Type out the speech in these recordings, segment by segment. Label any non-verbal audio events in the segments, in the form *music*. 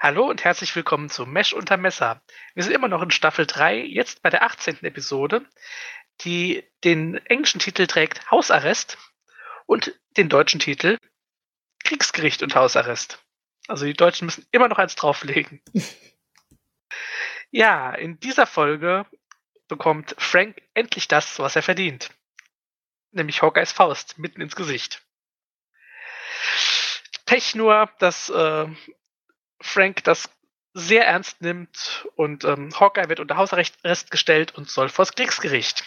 Hallo und herzlich willkommen zu Mesh unter Messer. Wir sind immer noch in Staffel 3, jetzt bei der 18. Episode, die den englischen Titel trägt Hausarrest und den deutschen Titel Kriegsgericht und Hausarrest. Also die Deutschen müssen immer noch eins drauflegen. *laughs* ja, in dieser Folge bekommt Frank endlich das, was er verdient. Nämlich Hawkeyes Faust mitten ins Gesicht. Pech nur, dass äh, Frank das sehr ernst nimmt und ähm, Hawkeye wird unter Hausarrest gestellt und soll vors Kriegsgericht.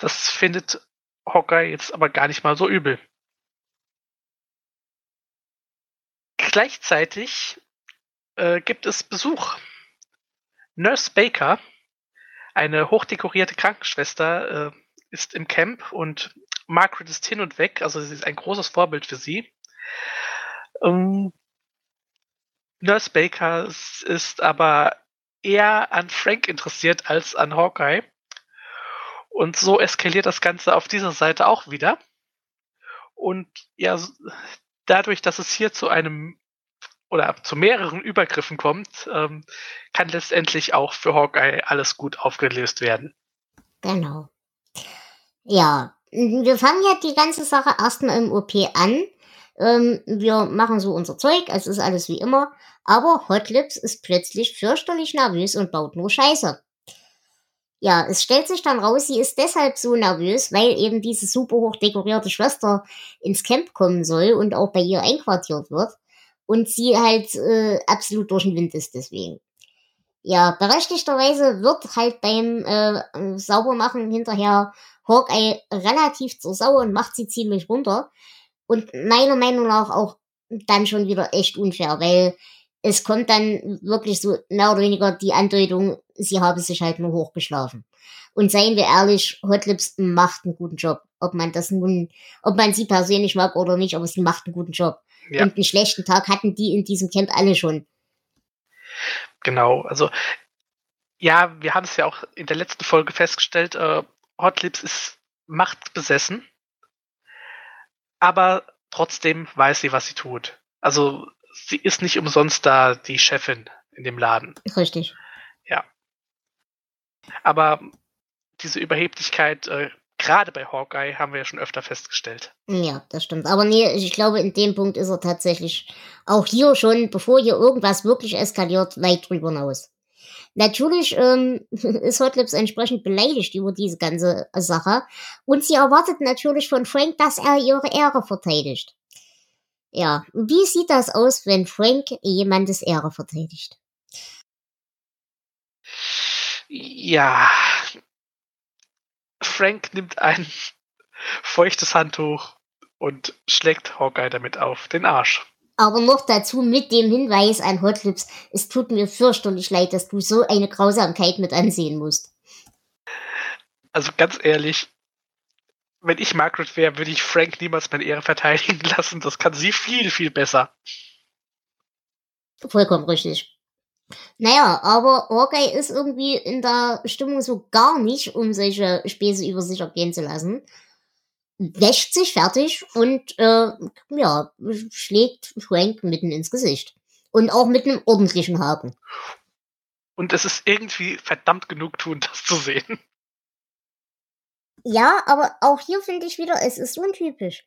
Das findet Hawkeye jetzt aber gar nicht mal so übel. Gleichzeitig äh, gibt es Besuch. Nurse Baker, eine hochdekorierte Krankenschwester, äh, ist im Camp und Margaret ist hin und weg, also sie ist ein großes Vorbild für sie. Ähm, Nurse Baker ist aber eher an Frank interessiert als an Hawkeye. Und so eskaliert das Ganze auf dieser Seite auch wieder. Und ja, dadurch, dass es hier zu einem oder zu mehreren Übergriffen kommt, ähm, kann letztendlich auch für Hawkeye alles gut aufgelöst werden. Genau. Ja, wir fangen ja die ganze Sache erstmal im OP an. Ähm, wir machen so unser Zeug, es ist alles wie immer. Aber Hotlips ist plötzlich fürchterlich nervös und baut nur Scheiße. Ja, es stellt sich dann raus, sie ist deshalb so nervös, weil eben diese super hoch dekorierte Schwester ins Camp kommen soll und auch bei ihr einquartiert wird. Und sie halt äh, absolut durch den Wind ist deswegen. Ja, berechtigterweise wird halt beim äh, Saubermachen hinterher Hawkeye relativ zur Sau und macht sie ziemlich runter. Und meiner Meinung nach auch dann schon wieder echt unfair, weil es kommt dann wirklich so mehr oder weniger die Andeutung, sie habe sich halt nur hochgeschlafen. Und seien wir ehrlich, Hotlips macht einen guten Job. Ob man das nun, ob man sie persönlich mag oder nicht, aber sie macht einen guten Job. Ja. Und einen schlechten Tag hatten die in diesem Camp alle schon. Genau, also ja, wir haben es ja auch in der letzten Folge festgestellt, äh, Hotlips ist machtbesessen, aber trotzdem weiß sie, was sie tut. Also sie ist nicht umsonst da die Chefin in dem Laden. Richtig. Ja. Aber diese Überheblichkeit, äh, gerade bei Hawkeye, haben wir ja schon öfter festgestellt. Ja, das stimmt. Aber nee, ich glaube, in dem Punkt ist er tatsächlich auch hier schon, bevor hier irgendwas wirklich eskaliert, weit drüber hinaus. Natürlich ähm, *laughs* ist Hotlips entsprechend beleidigt über diese ganze Sache und sie erwartet natürlich von Frank, dass er ihre Ehre verteidigt. Ja, wie sieht das aus, wenn Frank jemandes Ehre verteidigt? Ja, Frank nimmt ein *laughs* feuchtes Handtuch und schlägt Hawkeye damit auf den Arsch. Aber noch dazu mit dem Hinweis an Hotlips, es tut mir fürchterlich leid, dass du so eine Grausamkeit mit ansehen musst. Also ganz ehrlich, wenn ich Margaret wäre, würde ich Frank niemals meine Ehre verteidigen *laughs* lassen. Das kann sie viel, viel besser. Vollkommen richtig. Naja, aber Hawkeye ist irgendwie in der Stimmung so gar nicht, um solche Späße über sich ergehen zu lassen. Wäscht sich fertig und äh, ja, schlägt Frank mitten ins Gesicht. Und auch mit einem ordentlichen Haken. Und es ist irgendwie verdammt genug tun, das zu sehen. Ja, aber auch hier finde ich wieder, es ist untypisch.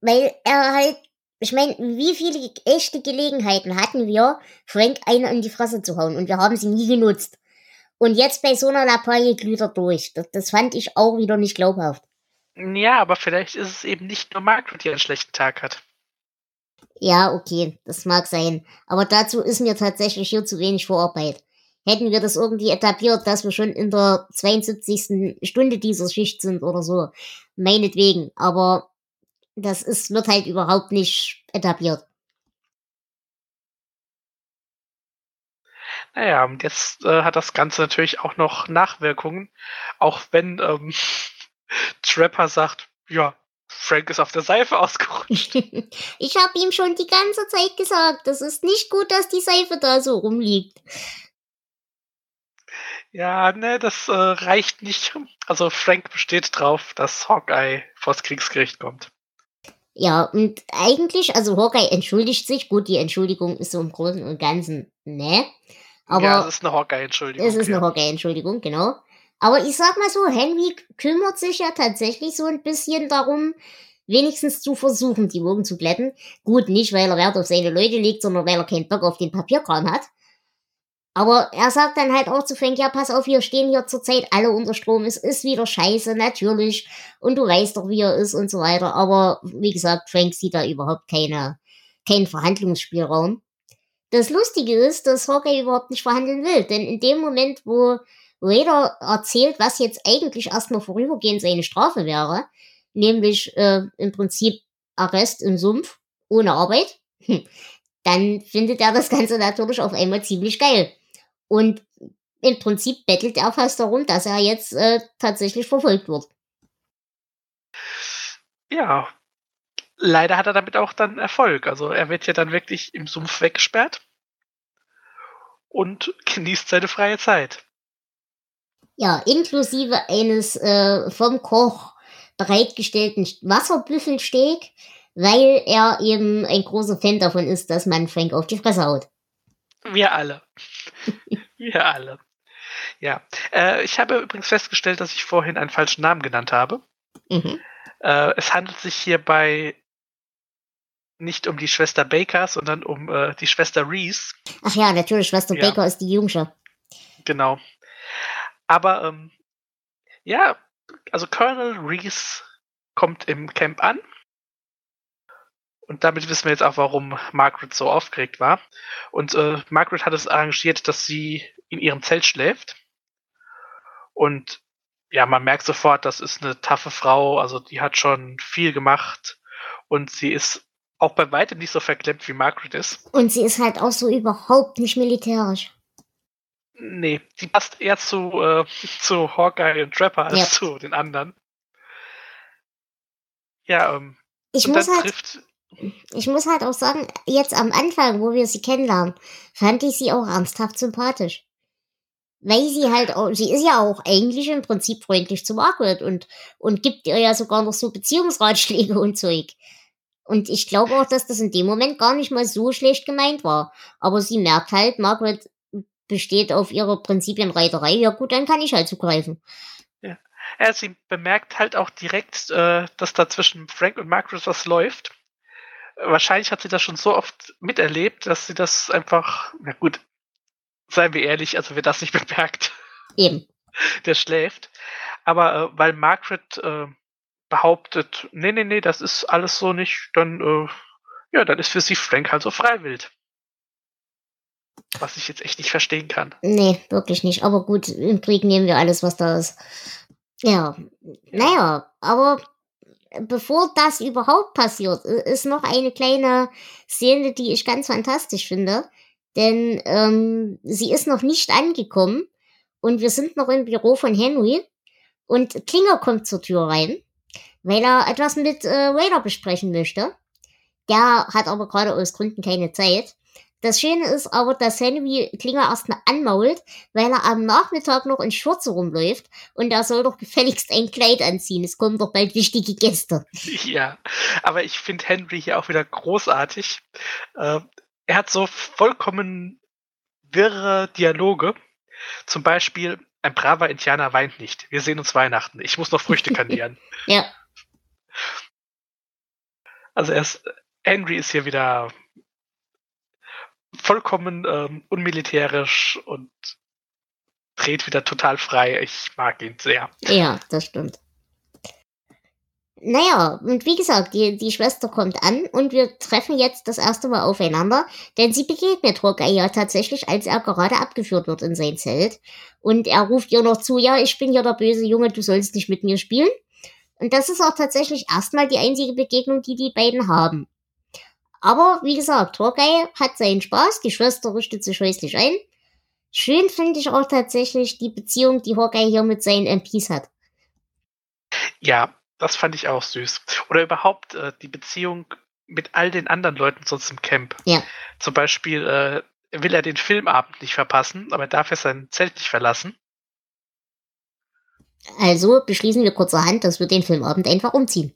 Weil er halt, ich meine, wie viele echte Gelegenheiten hatten wir, Frank eine in die Fresse zu hauen und wir haben sie nie genutzt. Und jetzt bei so einer Lappalie glüht er durch. Das, das fand ich auch wieder nicht glaubhaft. Ja, aber vielleicht ist es eben nicht nur Margaret, die einen schlechten Tag hat. Ja, okay, das mag sein. Aber dazu ist mir tatsächlich hier zu wenig Vorarbeit hätten wir das irgendwie etabliert, dass wir schon in der 72. Stunde dieser Schicht sind oder so. Meinetwegen. Aber das ist, wird halt überhaupt nicht etabliert. Naja, und jetzt äh, hat das Ganze natürlich auch noch Nachwirkungen, auch wenn ähm, *laughs* Trapper sagt, ja, Frank ist auf der Seife ausgerutscht. *laughs* ich habe ihm schon die ganze Zeit gesagt, das ist nicht gut, dass die Seife da so rumliegt. Ja, ne, das äh, reicht nicht. Also Frank besteht drauf, dass Hawkeye vors Kriegsgericht kommt. Ja, und eigentlich, also Hawkeye entschuldigt sich. Gut, die Entschuldigung ist so im Großen und Ganzen, ne? Aber ja, es ist eine Hawkeye-Entschuldigung. Es ist ja. eine Hawkeye-Entschuldigung, genau. Aber ich sag mal so, Henry kümmert sich ja tatsächlich so ein bisschen darum, wenigstens zu versuchen, die Wogen zu glätten. Gut, nicht, weil er Wert auf seine Leute legt, sondern weil er keinen Bock auf den Papierkram hat. Aber er sagt dann halt auch zu Frank, ja, pass auf, wir stehen hier zurzeit alle unter Strom, es ist wieder scheiße, natürlich. Und du weißt doch, wie er ist und so weiter. Aber wie gesagt, Frank sieht da überhaupt keine, keinen Verhandlungsspielraum. Das Lustige ist, dass Hawkeye überhaupt nicht verhandeln will, denn in dem Moment, wo Raider erzählt, was jetzt eigentlich erstmal vorübergehend seine Strafe wäre, nämlich äh, im Prinzip Arrest im Sumpf ohne Arbeit, *laughs* dann findet er das Ganze natürlich auf einmal ziemlich geil. Und im Prinzip bettelt er fast darum, dass er jetzt äh, tatsächlich verfolgt wird. Ja, leider hat er damit auch dann Erfolg. Also er wird ja dann wirklich im Sumpf weggesperrt und genießt seine freie Zeit. Ja, inklusive eines äh, vom Koch bereitgestellten Wasserbüffelsteak, weil er eben ein großer Fan davon ist, dass man Frank auf die Fresse haut. Wir alle. *laughs* Wir alle. Ja. Äh, ich habe übrigens festgestellt, dass ich vorhin einen falschen Namen genannt habe. Mhm. Äh, es handelt sich hierbei nicht um die Schwester Baker, sondern um äh, die Schwester Reese. Ach ja, natürlich, Schwester ja. Baker ist die Jüngste. Genau. Aber ähm, ja, also Colonel Reese kommt im Camp an. Und damit wissen wir jetzt auch, warum Margaret so aufgeregt war. Und äh, Margaret hat es arrangiert, dass sie in ihrem Zelt schläft. Und ja, man merkt sofort, das ist eine taffe Frau. Also die hat schon viel gemacht. Und sie ist auch bei weitem nicht so verklemmt, wie Margaret ist. Und sie ist halt auch so überhaupt nicht militärisch. Nee, die passt eher zu, äh, *laughs* zu Hawkeye und Trapper als ja. zu den anderen. Ja, ähm. Ich muss, halt, ich muss halt auch sagen, jetzt am Anfang, wo wir sie kennenlernen, fand ich sie auch ernsthaft sympathisch. Weil sie halt auch, sie ist ja auch eigentlich im Prinzip freundlich zu Margaret und, und gibt ihr ja sogar noch so Beziehungsratschläge und Zeug. Und ich glaube auch, dass das in dem Moment gar nicht mal so schlecht gemeint war. Aber sie merkt halt, Margaret besteht auf ihrer Prinzipienreiterei, ja gut, dann kann ich halt zugreifen. Ja, ja sie bemerkt halt auch direkt, äh, dass da zwischen Frank und Margaret was läuft. Wahrscheinlich hat sie das schon so oft miterlebt, dass sie das einfach, na gut, seien wir ehrlich, also wer das nicht *laughs* bemerkt, eben, der schläft. Aber äh, weil Margaret äh, behauptet, nee, nee, nee, das ist alles so nicht, dann, äh, ja, dann ist für sie Frank halt so freiwillig. Was ich jetzt echt nicht verstehen kann. Nee, wirklich nicht. Aber gut, im Krieg nehmen wir alles, was da ist. Ja, naja, aber bevor das überhaupt passiert, ist noch eine kleine Szene, die ich ganz fantastisch finde. Denn ähm, sie ist noch nicht angekommen und wir sind noch im Büro von Henry und Klinger kommt zur Tür rein, weil er etwas mit äh, Raider besprechen möchte. Der hat aber gerade aus Gründen keine Zeit. Das Schöne ist aber, dass Henry Klinger erstmal anmault, weil er am Nachmittag noch in Schürze rumläuft und er soll doch gefälligst ein Kleid anziehen. Es kommen doch bald wichtige Gäste. *laughs* Ja, aber ich finde Henry hier auch wieder großartig. Äh, er hat so vollkommen wirre Dialoge. Zum Beispiel, ein braver Indianer weint nicht. Wir sehen uns Weihnachten. Ich muss noch Früchte *laughs* kandieren. ja. Also er ist, Henry ist hier wieder vollkommen ähm, unmilitärisch und dreht wieder total frei. Ich mag ihn sehr. Ja, das stimmt. Naja, und wie gesagt, die, die Schwester kommt an und wir treffen jetzt das erste Mal aufeinander, denn sie begegnet Hawkeye ja tatsächlich, als er gerade abgeführt wird in sein Zelt. Und er ruft ihr noch zu, ja, ich bin ja der böse Junge, du sollst nicht mit mir spielen. Und das ist auch tatsächlich erstmal die einzige Begegnung, die die beiden haben. Aber wie gesagt, Hawkeye hat seinen Spaß, die Schwester richtet sich häuslich ein. Schön finde ich auch tatsächlich die Beziehung, die Hawkeye hier mit seinen MPs hat. Ja, das fand ich auch süß. Oder überhaupt äh, die Beziehung mit all den anderen Leuten sonst im Camp. Ja. Zum Beispiel äh, will er den Filmabend nicht verpassen, aber er darf er sein Zelt nicht verlassen. Also beschließen wir kurzerhand, dass wir den Filmabend einfach umziehen.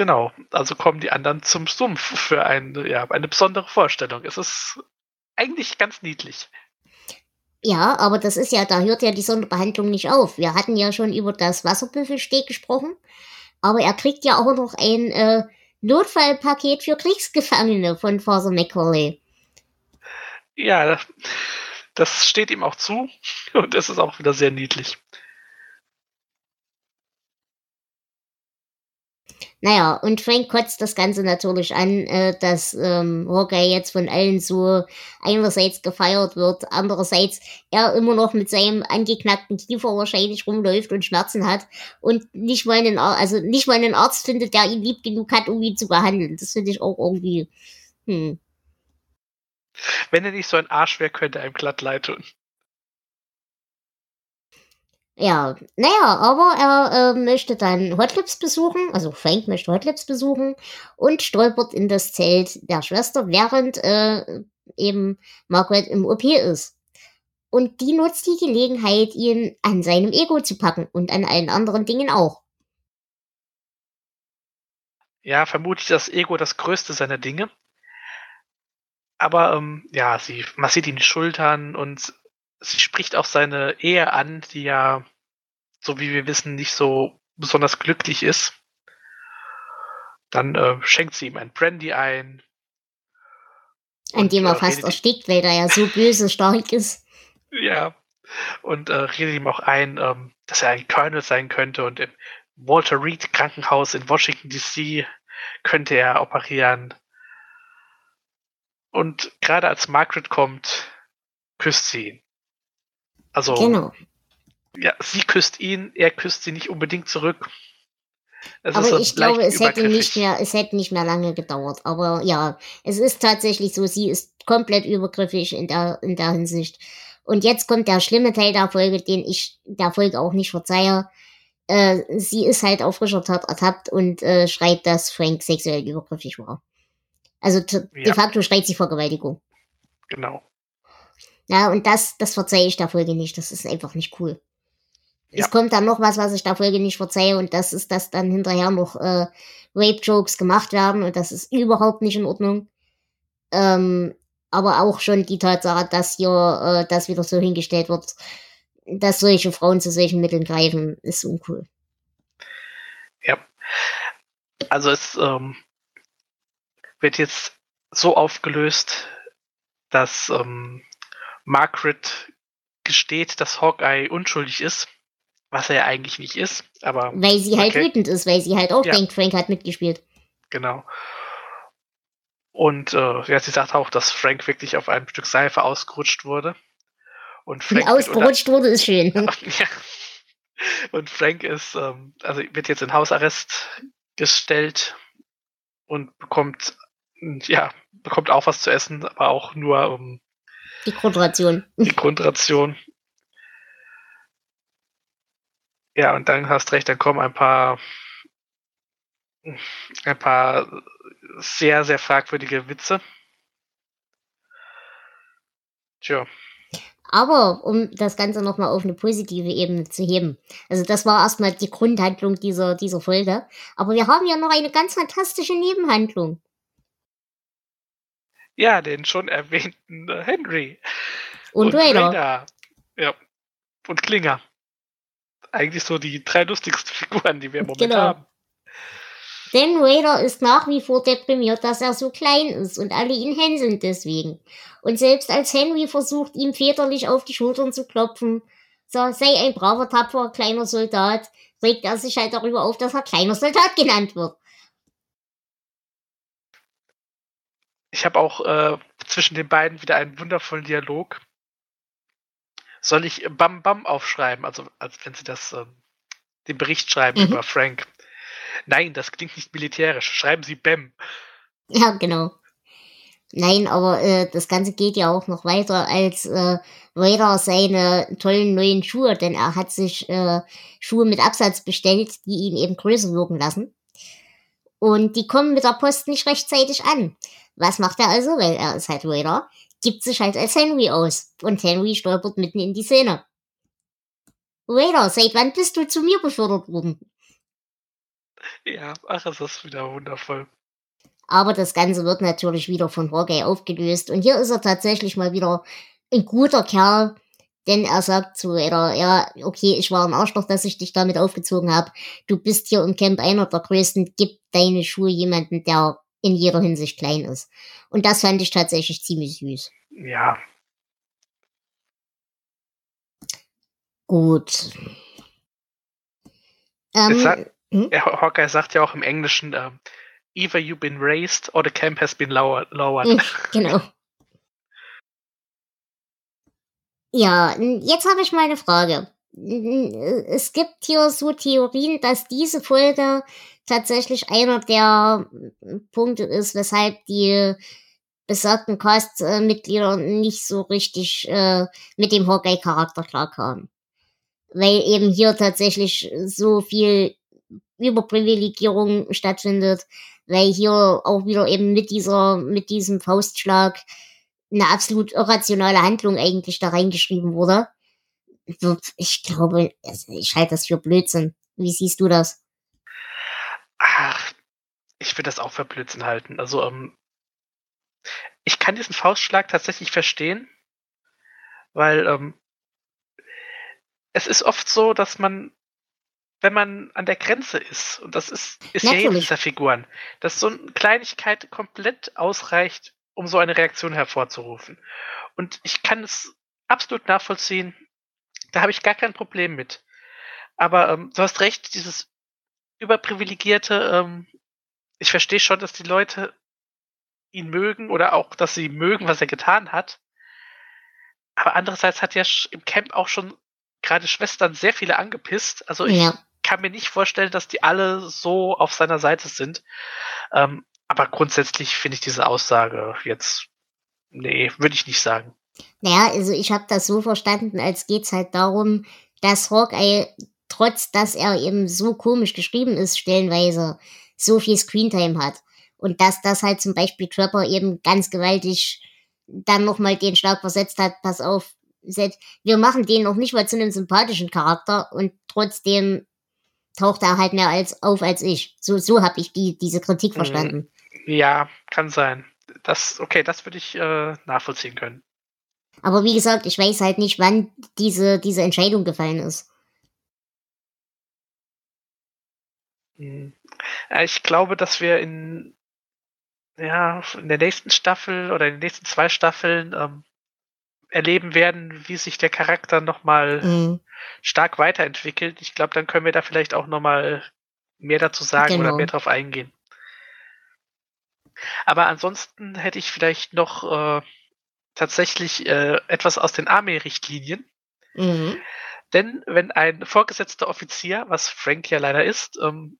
Genau, also kommen die anderen zum Sumpf für eine, ja, eine besondere Vorstellung. Es ist eigentlich ganz niedlich. Ja, aber das ist ja, da hört ja die Sonderbehandlung nicht auf. Wir hatten ja schon über das Wasserbüffelsteg gesprochen, aber er kriegt ja auch noch ein äh, Notfallpaket für Kriegsgefangene von Father Macaulay. Ja, das steht ihm auch zu und es ist auch wieder sehr niedlich. Naja, und Frank kotzt das Ganze natürlich an, äh, dass ähm, Hawkeye jetzt von allen so einerseits gefeiert wird, andererseits er immer noch mit seinem angeknackten Kiefer wahrscheinlich rumläuft und Schmerzen hat und nicht mal einen, Ar also nicht mal einen Arzt findet, der ihn lieb genug hat, um ihn zu behandeln. Das finde ich auch irgendwie, hm. Wenn er nicht so ein Arsch wäre, könnte er ihm glatt leid tun. Ja, naja, aber er äh, möchte dann Hotlips besuchen, also Frank möchte Hotlips besuchen und stolpert in das Zelt der Schwester, während äh, eben Margaret im OP ist. Und die nutzt die Gelegenheit, ihn an seinem Ego zu packen und an allen anderen Dingen auch. Ja, vermutlich das Ego das größte seiner Dinge. Aber ähm, ja, sie massiert ihm die Schultern und sie spricht auch seine Ehe an, die ja, so wie wir wissen, nicht so besonders glücklich ist. Dann äh, schenkt sie ihm ein Brandy ein. An dem er äh, fast erstickt, weil er ja so böse stark ist. Ja. Und äh, redet ihm auch ein, ähm, dass er ein Colonel sein könnte und im Walter Reed Krankenhaus in Washington DC könnte er operieren. Und gerade als Margaret kommt, küsst sie ihn. Also, genau. ja, sie küsst ihn, er küsst sie nicht unbedingt zurück. Es aber ich glaube, es hätte nicht mehr, es hätte nicht mehr lange gedauert. Aber ja, es ist tatsächlich so, sie ist komplett übergriffig in der, in der Hinsicht. Und jetzt kommt der schlimme Teil der Folge, den ich der Folge auch nicht verzeihe. Äh, sie ist halt auf frischer Tat ertappt und äh, schreit, dass Frank sexuell übergriffig war. Also de ja. facto schreit sie Vergewaltigung. Genau. Ja, und das, das verzeihe ich der Folge nicht. Das ist einfach nicht cool. Ja. Es kommt dann noch was, was ich der Folge nicht verzeihe, und das ist, dass dann hinterher noch äh, Rape-Jokes gemacht werden, und das ist überhaupt nicht in Ordnung. Ähm, aber auch schon die Tatsache, dass hier äh, das wieder so hingestellt wird, dass solche Frauen zu solchen Mitteln greifen, ist uncool. Ja. Also es ähm, wird jetzt so aufgelöst, dass ähm, Margaret gesteht, dass Hawkeye unschuldig ist, was er ja eigentlich nicht ist, aber. Weil sie halt okay. wütend ist, weil sie halt auch ja. denkt, Frank hat mitgespielt. Genau. Und äh, ja, sie sagt auch, dass Frank wirklich auf einem Stück Seife ausgerutscht wurde. Und Frank ausgerutscht wurde ist schön. *laughs* ja. Und Frank ist, ähm, also wird jetzt in Hausarrest gestellt und bekommt, ja, bekommt auch was zu essen, aber auch nur um die Grundration. *laughs* Die Grundration. Ja, und dann hast recht, dann kommen ein paar ein paar sehr, sehr fragwürdige Witze. Tja. Aber um das Ganze nochmal auf eine positive Ebene zu heben. Also das war erstmal die Grundhandlung dieser, dieser Folge. Aber wir haben ja noch eine ganz fantastische Nebenhandlung. Ja, den schon erwähnten äh, Henry. Und, und Raider. Raider. Ja. Und Klinger. Eigentlich so die drei lustigsten *laughs* Figuren, die wir im Moment genau. haben. Denn Raider ist nach wie vor deprimiert, dass er so klein ist und alle ihn hänseln deswegen. Und selbst als Henry versucht, ihm väterlich auf die Schultern zu klopfen, so, sei ein braver, tapferer kleiner Soldat, regt er sich halt darüber auf, dass er kleiner Soldat genannt wird. Ich habe auch äh, zwischen den beiden wieder einen wundervollen Dialog. Soll ich Bam Bam aufschreiben, also als wenn sie das äh, den Bericht schreiben mhm. über Frank? Nein, das klingt nicht militärisch. Schreiben Sie Bam. Ja, genau. Nein, aber äh, das Ganze geht ja auch noch weiter als äh, Raider seine tollen neuen Schuhe, denn er hat sich äh, Schuhe mit Absatz bestellt, die ihn eben größer wirken lassen. Und die kommen mit der Post nicht rechtzeitig an. Was macht er also? Weil er ist halt Raider. Gibt sich halt als Henry aus. Und Henry stolpert mitten in die Szene. Raider, seit wann bist du zu mir befördert worden? Ja, ach, es ist wieder wundervoll. Aber das Ganze wird natürlich wieder von Hawkeye aufgelöst. Und hier ist er tatsächlich mal wieder ein guter Kerl. Denn er sagt zu Raider, ja, okay, ich war ein Arschloch, dass ich dich damit aufgezogen habe. Du bist hier im Camp einer der größten. Gib deine Schuhe jemanden, der in jeder Hinsicht klein ist. Und das fand ich tatsächlich ziemlich süß. Ja. Gut. Ähm, sagt, hm? Hawkeye sagt ja auch im Englischen, ähm, either you've been raised or the camp has been lowered. Hm, *laughs* genau. Ja, jetzt habe ich mal eine Frage. Es gibt hier so Theorien, dass diese Folge tatsächlich einer der Punkte ist, weshalb die besagten Cast-Mitglieder nicht so richtig äh, mit dem Hawkeye-Charakter klarkamen. Weil eben hier tatsächlich so viel Überprivilegierung stattfindet, weil hier auch wieder eben mit dieser, mit diesem Faustschlag eine absolut irrationale Handlung eigentlich da reingeschrieben wurde. Ich glaube, also ich halte das für Blödsinn. Wie siehst du das? Ach, ich würde das auch für Blödsinn halten. Also, ähm, ich kann diesen Faustschlag tatsächlich verstehen, weil ähm, es ist oft so, dass man wenn man an der Grenze ist, und das ist, ist ja jede dieser Figuren, dass so eine Kleinigkeit komplett ausreicht, um so eine Reaktion hervorzurufen. Und ich kann es absolut nachvollziehen, da habe ich gar kein Problem mit. Aber ähm, du hast recht, dieses überprivilegierte, ähm, ich verstehe schon, dass die Leute ihn mögen oder auch, dass sie mögen, was er getan hat. Aber andererseits hat ja im Camp auch schon gerade Schwestern sehr viele angepisst. Also ich ja kann mir nicht vorstellen, dass die alle so auf seiner Seite sind. Ähm, aber grundsätzlich finde ich diese Aussage jetzt, nee, würde ich nicht sagen. Naja, also ich habe das so verstanden, als geht es halt darum, dass Hawkeye, trotz dass er eben so komisch geschrieben ist, stellenweise, so viel Screentime hat. Und dass das halt zum Beispiel Trapper eben ganz gewaltig dann nochmal den Schlag versetzt hat, pass auf, wir machen den noch nicht mal zu einem sympathischen Charakter und trotzdem taucht er halt mehr als auf als ich. So, so habe ich die, diese Kritik mhm. verstanden. Ja, kann sein. Das, okay, das würde ich äh, nachvollziehen können. Aber wie gesagt, ich weiß halt nicht, wann diese, diese Entscheidung gefallen ist. Ich glaube, dass wir in, ja, in der nächsten Staffel oder in den nächsten zwei Staffeln ähm, erleben werden, wie sich der Charakter nochmal mhm. stark weiterentwickelt. Ich glaube, dann können wir da vielleicht auch nochmal mehr dazu sagen genau. oder mehr drauf eingehen. Aber ansonsten hätte ich vielleicht noch äh, tatsächlich äh, etwas aus den Armee-Richtlinien. Mhm. Denn wenn ein vorgesetzter Offizier, was Frank ja leider ist, ähm,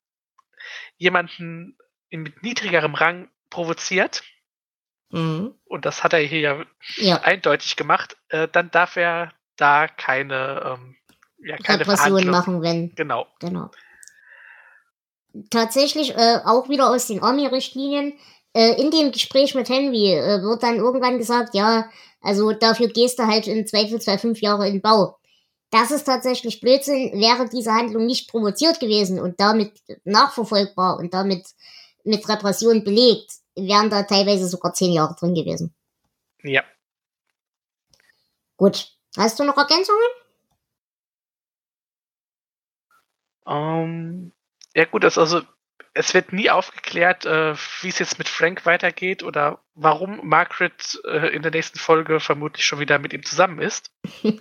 jemanden mit niedrigerem Rang provoziert, Mhm. Und das hat er hier ja, ja. eindeutig gemacht. Äh, dann darf er da keine, ähm, ja, keine Repression machen, wenn. Genau. genau. Tatsächlich äh, auch wieder aus den Army-Richtlinien. Äh, in dem Gespräch mit Henry äh, wird dann irgendwann gesagt, ja, also dafür gehst du halt im Zweifelsfall fünf Jahre in Bau. Das ist tatsächlich Blödsinn. Wäre diese Handlung nicht provoziert gewesen und damit nachverfolgbar und damit mit Repression belegt, wären da teilweise sogar zehn Jahre drin gewesen. Ja. Gut. Hast du noch Ergänzungen? Ähm, ja gut, also es wird nie aufgeklärt, äh, wie es jetzt mit Frank weitergeht oder warum Margaret äh, in der nächsten Folge vermutlich schon wieder mit ihm zusammen ist. *laughs*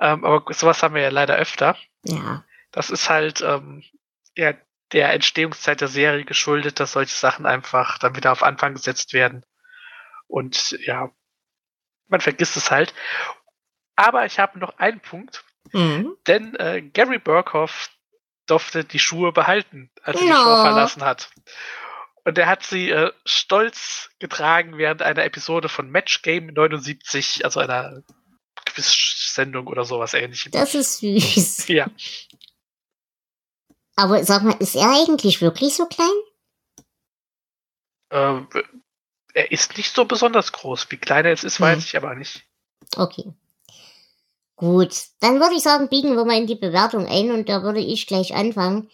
ähm, aber sowas haben wir ja leider öfter. Ja. Das ist halt ähm, ja der Entstehungszeit der Serie geschuldet, dass solche Sachen einfach dann wieder auf Anfang gesetzt werden. Und ja, man vergisst es halt. Aber ich habe noch einen Punkt, mhm. denn äh, Gary Burkhoff durfte die Schuhe behalten, als er no. die Show verlassen hat. Und er hat sie äh, stolz getragen während einer Episode von Match Game 79, also einer Quiz-Sendung oder sowas ähnlichem. Das ist süß. *laughs* Ja. Aber sag mal, ist er eigentlich wirklich so klein? Ähm, er ist nicht so besonders groß. Wie klein er jetzt ist, weiß Hm. ich aber nicht. Okay. Gut, dann würde ich sagen, biegen wir mal in die Bewertung ein und da würde ich gleich anfangen.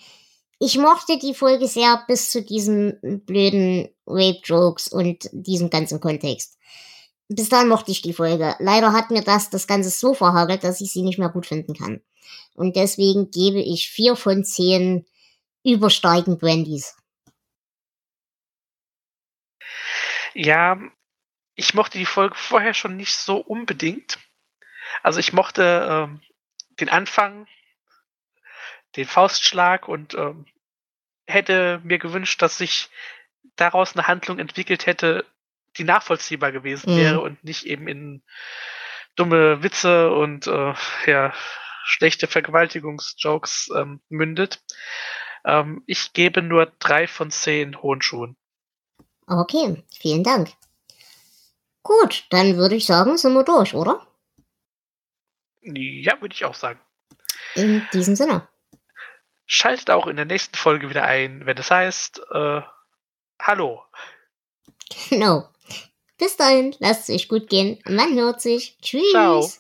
Ich mochte die Folge sehr bis zu diesen blöden Rape-Jokes und diesem ganzen Kontext. Bis dahin mochte ich die Folge. Leider hat mir das das Ganze so verhagelt, dass ich sie nicht mehr gut finden kann. Und deswegen gebe ich vier von zehn überstarken Brandys. Ja, ich mochte die Folge vorher schon nicht so unbedingt. Also ich mochte ähm, den Anfang, den Faustschlag und ähm, hätte mir gewünscht, dass sich daraus eine Handlung entwickelt hätte, die nachvollziehbar gewesen Mhm. wäre und nicht eben in dumme Witze und äh, ja, schlechte Vergewaltigungsjokes ähm, mündet. Ähm, ich gebe nur drei von zehn hohen Schuhen. Okay, vielen Dank. Gut, dann würde ich sagen, sind wir durch, oder? Ja, würde ich auch sagen. In diesem Sinne. Schaltet auch in der nächsten Folge wieder ein, wenn es heißt, äh, Hallo. Genau. Bis dahin, lasst es euch gut gehen. Man hört sich. Tschüss. Ciao.